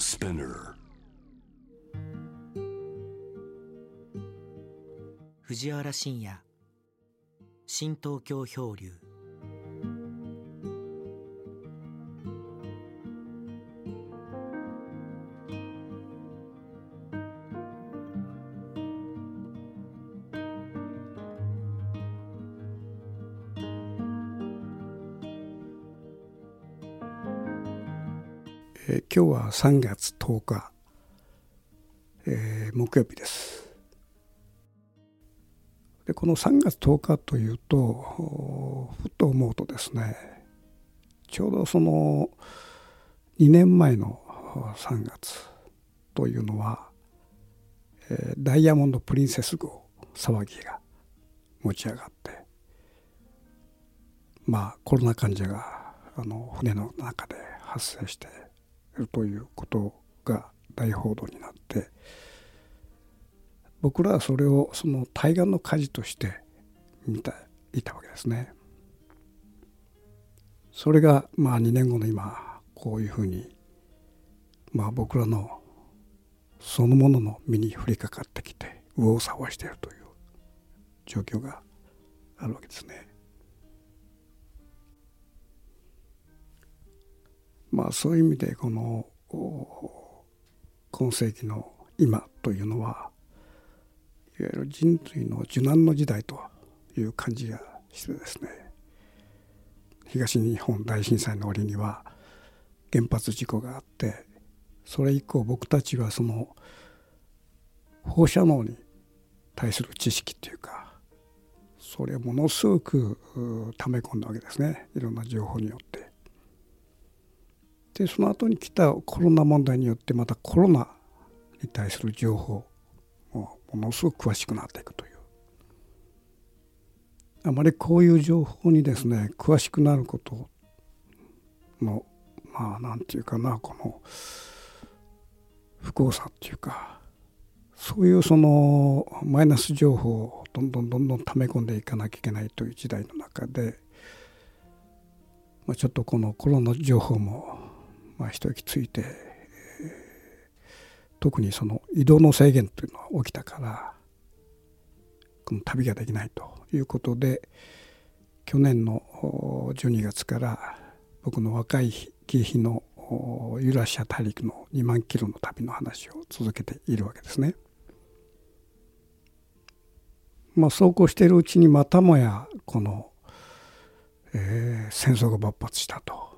Spinner 藤原信也。新東京漂流。3月10日、えー木曜日です。でこの3月10日というとふと思うとですねちょうどその2年前の3月というのは、えーダイヤモンド・プリンセス号騒ぎが持ち上がってまあコロナ患者があの船の中で発生してるということが大報道になって僕らはそれをその対岸の火事として見ていたわけですね。それがまあ2年後の今こういうふうにまあ僕らのそのものの身に降りかかってきて右往左往しているという状況があるわけですね。まあそういう意味でこの今世紀の今というのはいわゆる人類の受難の時代という感じがしてですね東日本大震災の折には原発事故があってそれ以降僕たちはその放射能に対する知識というかそれをものすごく溜め込んだわけですねいろんな情報によって。でその後に来たコロナ問題によってまたコロナに対する情報もものすごく詳しくなっていくという。あまりこういう情報にですね詳しくなることのまあなんていうかなこの不幸さっていうかそういうそのマイナス情報をどんどんどんどん溜め込んでいかなきゃいけないという時代の中で、まあ、ちょっとこのコロナ情報もまあ一息ついて、特にその移動の制限というのが起きたからこの旅ができないということで去年の12月から僕の若い日のユーラシア大陸の2万キロの旅の話を続けているわけですね。まあそうこうしているうちにまたもやこの、えー戦争が勃発したと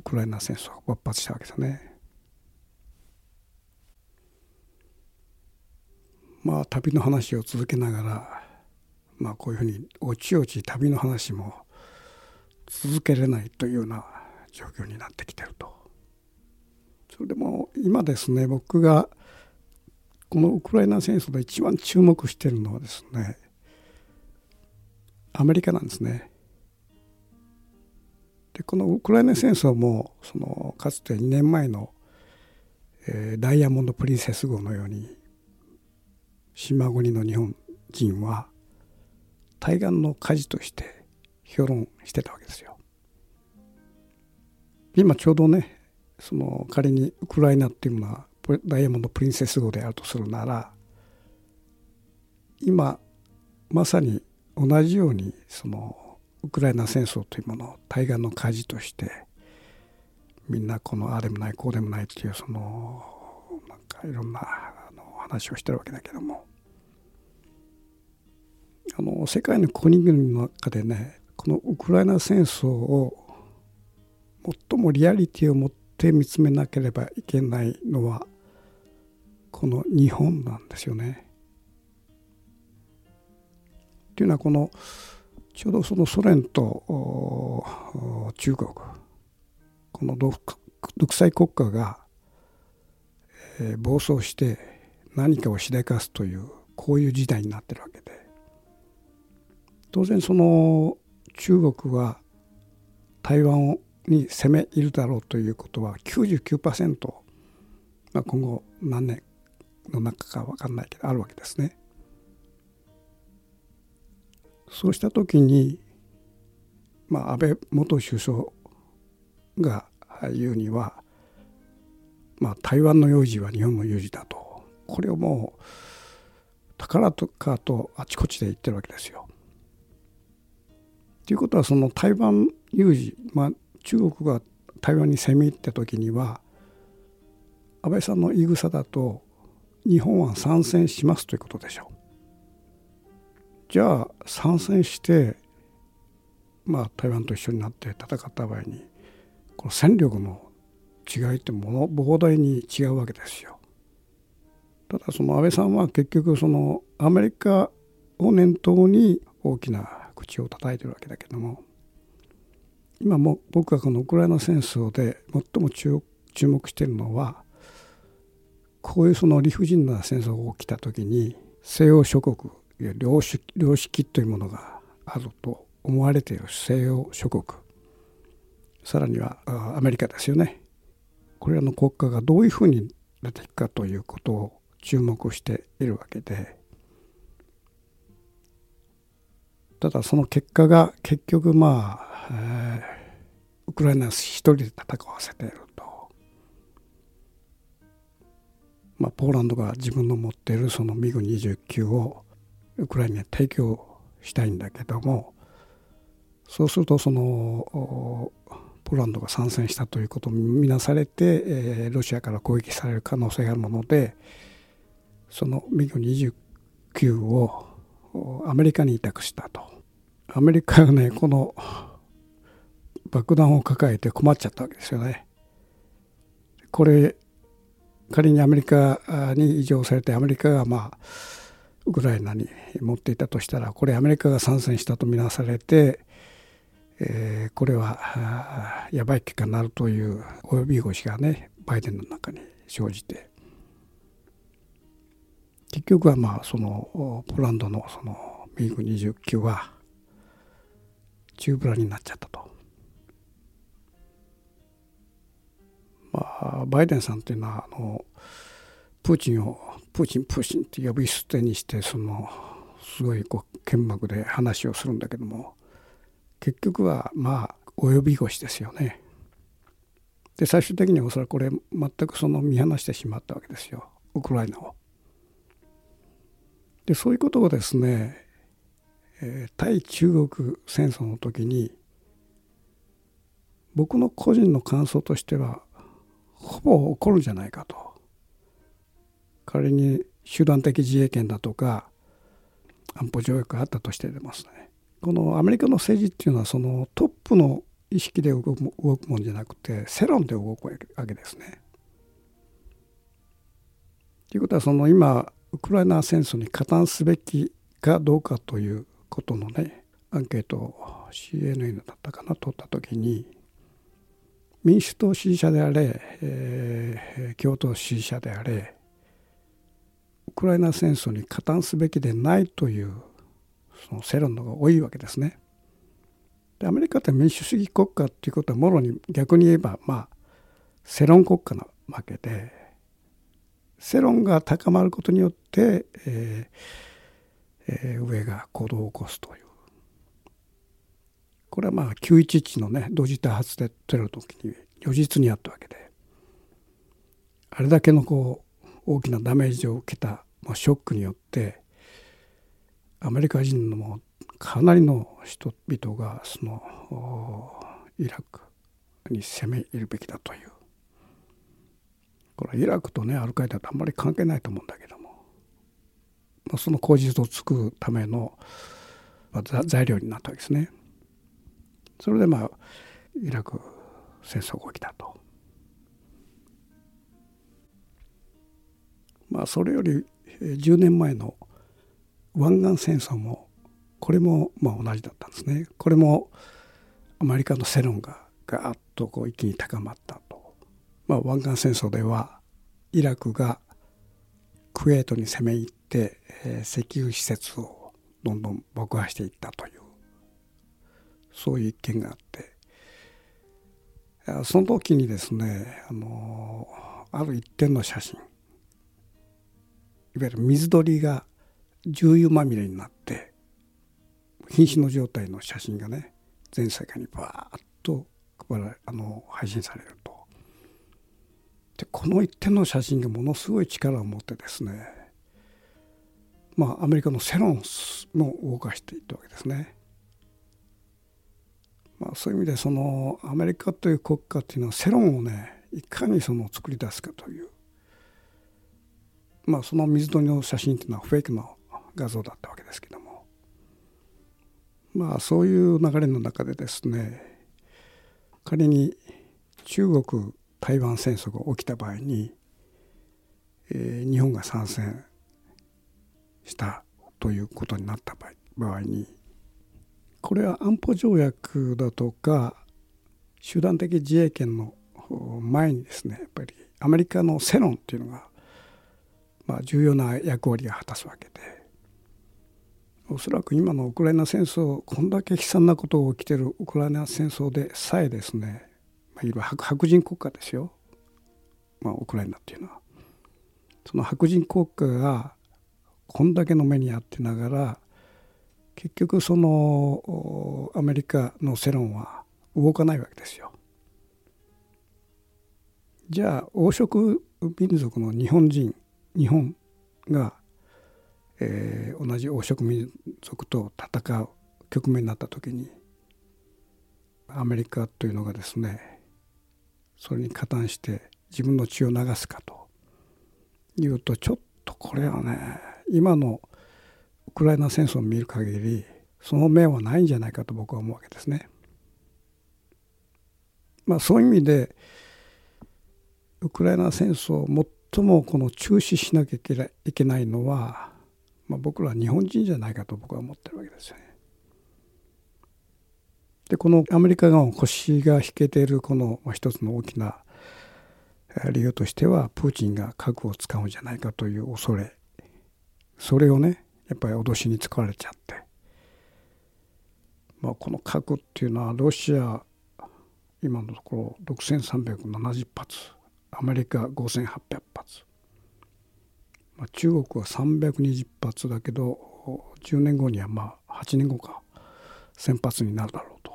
ウクライナ戦争が勃発したわけですね。まあ旅の話を続けながらまあこういうふうにおちおち旅の話も続けれないというような状況になってきてると。それでも今ですね僕がこのウクライナ戦争で一番注目してるのはですねアメリカなんですね。でこのウクライナ戦争もそのかつて2年前の、えーダイヤモンド・プリンセス号のように島国の日本人は対岸の火事として評論してたわけですよ。今ちょうどねその仮にウクライナっていうのはダイヤモンド・プリンセス号であるとするなら今まさに同じようにそのウクライナ戦争というものを対岸の火事としてみんなこのああでもないこうでもないっていうそのなんかいろんなあの話をしてるわけだけどもあの世界の国々の中でねこのウクライナ戦争を最もリアリティを持って見つめなければいけないのはこの日本なんですよね。っていうのはこのちょうどそのソ連と中国この独裁国家が、えー暴走して何かをしでかすというこういう時代になってるわけで当然その中国は台湾に攻め入るだろうということは99%、まあ、今後何年の中か分かんないけどあるわけですね。そうした時に、まあ、安倍元首相が言うには、まあ、台湾の有事は日本の有事だとこれをもう宝とかとあちこちで言ってるわけですよ。ということはその台湾有事、まあ、中国が台湾に攻め入った時には安倍さんの言い草だと日本は参戦しますということでしょう。じゃあ参戦してまあ台湾と一緒になって戦った場合にこの戦力の違いってもの膨大に違うわけですよ。ただその安倍さんは結局そのアメリカを念頭に大きな口を叩いてるわけだけども今も僕がこのウクライナ戦争で最も注目してるのはこういうその理不尽な戦争が起きた時に西洋諸国良識良識というものがあると思われている西洋諸国。さらにはアメリカですよね。これらの国家がどういうふうに出ていくかということを注目しているわけで。ただその結果が結局まあ、えー、ウクライナ一人で戦わせていると。まあ、ポーランドが自分の持っているそのミグ29をウクライナに提供したいんだけどもそうするとそのポーランドが参戦したということを見なされて、えー、ロシアから攻撃される可能性があるものでそのミグ29をアメリカに委託したと。アメリカがねこの爆弾を抱えて困っちゃったわけですよね。これ仮にアメリカに移譲されてアメリカがまあウクライナに持っていたとしたらこれアメリカが参戦したとみなされて、えー、これはやばい結果になるという及び腰がねバイデンの中に生じて結局はまあそのポランドのそのミグ29は中ブラになっちゃったと。まあ、バイデンさんというのはあのプーチンをプーチンプーチンって呼び捨てにしてそのすごいこう剣幕で話をするんだけども結局はまあ及び腰ですよね。で最終的にはおそらくこれ全くその見放してしまったわけですよウクライナを。でそういうことをですね、えー、対中国戦争の時に僕の個人の感想としてはほぼ起こるんじゃないかと仮に集団的自衛権だとか安保条約があったとしてでますねこのアメリカの政治っていうのはそのトップの意識で動く動くもんじゃなくて世論で動くわけですね。ということはその今ウクライナ戦争に加担すべきかどうかということのねアンケートを CNN だったかな取った時に民主党支持者であれ、えー、共闘支持者であれクライナ戦争に加担すべきでないというその世論の方が多いわけですね。でアメリカって民主主義国家っていうことはもろに逆に言えばまあ世論国家なわけで世論が高まることによって、えーえー、上が行動を起こすというこれはまあ911のね同時多発でテロの時に如実にあったわけであれだけのこう大きなダメージを受けた、まあ、ショックによってアメリカ人のかなりの人々がそのイラクに攻め入るべきだというこれイラクとねアルカイダとあんまり関係ないと思うんだけども、まあ、その口実を作るための、まあ、材料になったわけですね。それでまあイラク戦争が起きたと。まあそれより10年前の湾岸戦争もこれもまあ同じだったんですね。これもアメリカの世論がガーッとこう一気に高まったと。まあ、湾岸戦争ではイラクがクウェートに攻め入って、えー、石油施設をどんどん爆破していったというそういう一件があってその時にですねあのある一点の写真いわゆる水鳥が重油まみれになって瀕死の状態の写真がね全世界にバーッと配らあの配信されるとでこの一点の写真がものすごい力を持ってですねまあアメリカの世論も動かしていったわけですね。まあ、そういう意味でそのアメリカという国家っていうのは世論をねいかにその作り出すかというまあその水鳥の写真っていうのはフェイクの画像だったわけですけども。まあそういう流れの中でですね仮に中国台湾戦争が起きた場合に、えー、日本が参戦したということになった場合にこれは安保条約だとか集団的自衛権の前にですねやっぱりアメリカの世論っていうのが、まあ、重要な役割を果たすわけでおそらく今のウクライナ戦争こんだけ悲惨なことが起きてるウクライナ戦争でさえですね、まあ、いわゆる白人国家ですよ、まあ、ウクライナっていうのは。その白人国家がこんだけの目に遭ってながら結局そのアメリカの世論は動かないわけですよ。じゃあ黄色民族の日本人日本が、えー、同じ黄色民族と戦う局面になった時にアメリカというのがですねそれに加担して自分の血を流すかというとちょっとこれはね今のウクライナ戦争を見る限りその面はないんじゃないかと僕は思うわけですね。まあ、そういう意味でウクライナ戦争を最もこの中止しなきゃいけないのは、まあ、僕ら日本人じゃないかと僕は思ってるわけですよね。でこのアメリカが腰が引けているこの一つの大きな理由としてはプーチンが核を使うんじゃないかという恐れ。それをねやっぱり脅しに使われちゃって、まあ、この核っていうのはロシア今のところ6370発。アメリカ5800発、まあ、中国は320発だけど10年後にはまあ8年後か1000発になるだろうと。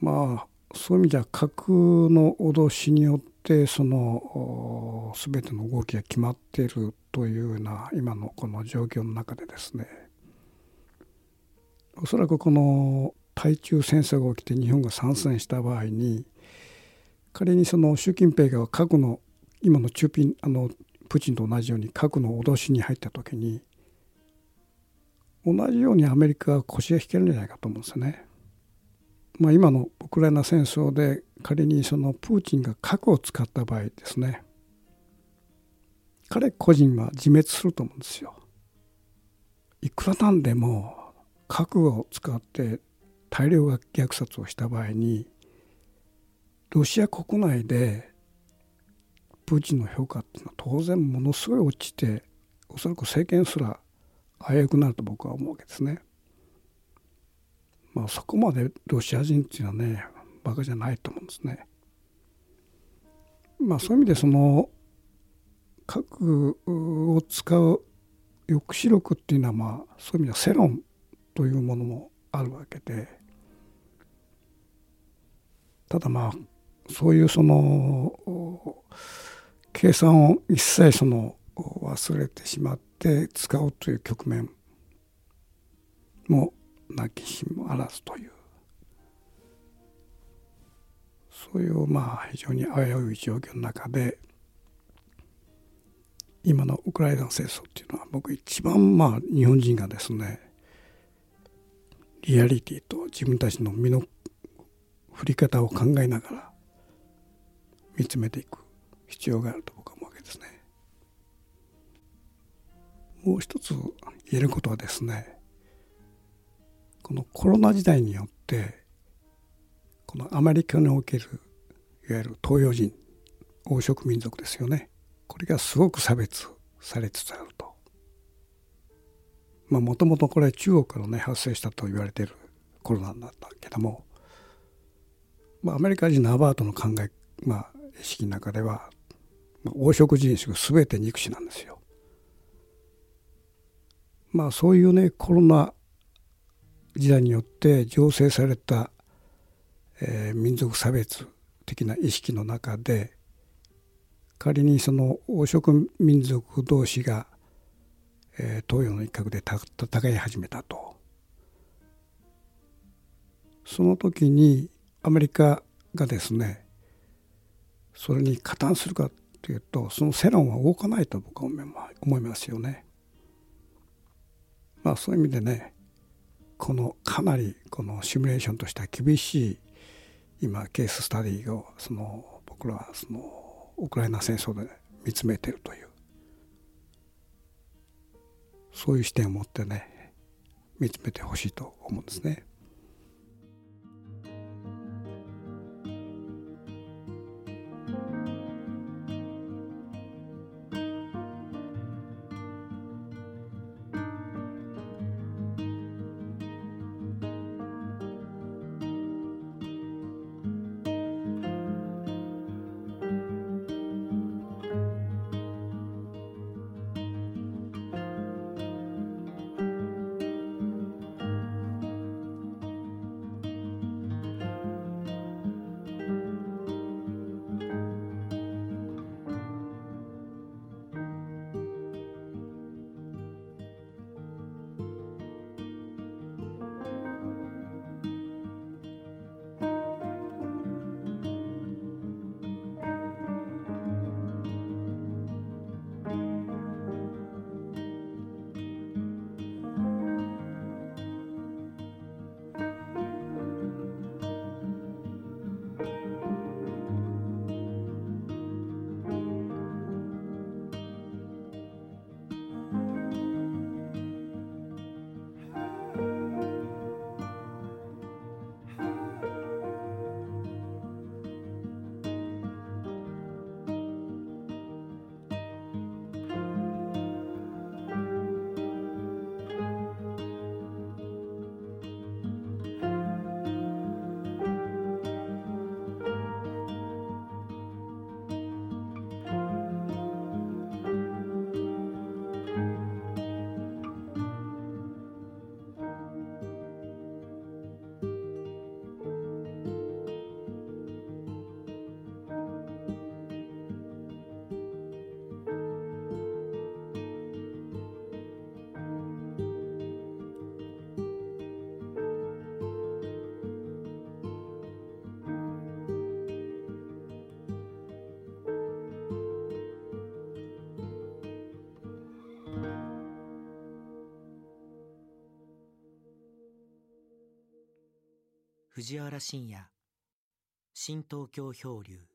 まあそういう意味じゃ核の脅しによってその全ての動きが決まっているというような今のこの状況の中でですね。おそらくこの対中戦争が起きて日本が参戦した場合に仮にその習近平が核の今の中ピンあのプーチンと同じように核の脅しに入った時に同じようにアメリカは腰が引けるんじゃないかと思うんですよね。まあ、今のウクライナ戦争で仮にそのプーチンが核を使った場合ですね彼個人は自滅すると思うんですよ。いくらなんでも核を使って大量虐殺をした場合にロシア国内でプーチンの評価っていうのは当然ものすごい落ちておそらく政権すら危うくなると僕は思うわけですね。まあそこまでロシア人っていうのはねバカじゃないと思うんですね。まあそういう意味でその核を使う抑止力っていうのはまあそういう意味では世論というものもあるわけでただまあそういうその計算を一切その忘れてしまって使うという局面もなきしもあらずという。そういうまあ非常に危うい状況の中で今のウクライナの戦争っていうのは僕一番まあ日本人がですねリアリティと自分たちの身の振り方を考えながら見つめていく必要があると僕は思うわけですね。もう一つ言えることはですねこのコロナ時代によってこのアメリカにおけるいわゆる東洋人黄色民族ですよねこれがすごく差別されつつあると。まあもともとこれ中国からね発生したと言われているコロナなんだけども、まあ、アメリカ人のアバートの考え、まあ、意識の中では、まあ、黄色人種が全て憎しなんですよ。まあそういうねコロナ時代によって醸成された、えー、民族差別的な意識の中で仮にその黄色民族同士が、えー、東洋の一角で戦い始めたとその時にアメリカがですねそれに加担するかというとその世論は動かないと僕は思いますよね。まあそういう意味でねこのかなりこのシミュレーションとしては厳しい今ケーススタディをその僕らはそのウクライナ戦争で見つめてるというそういう視点を持ってね見つめてほしいと思うんですね。藤原信也。新東京漂流。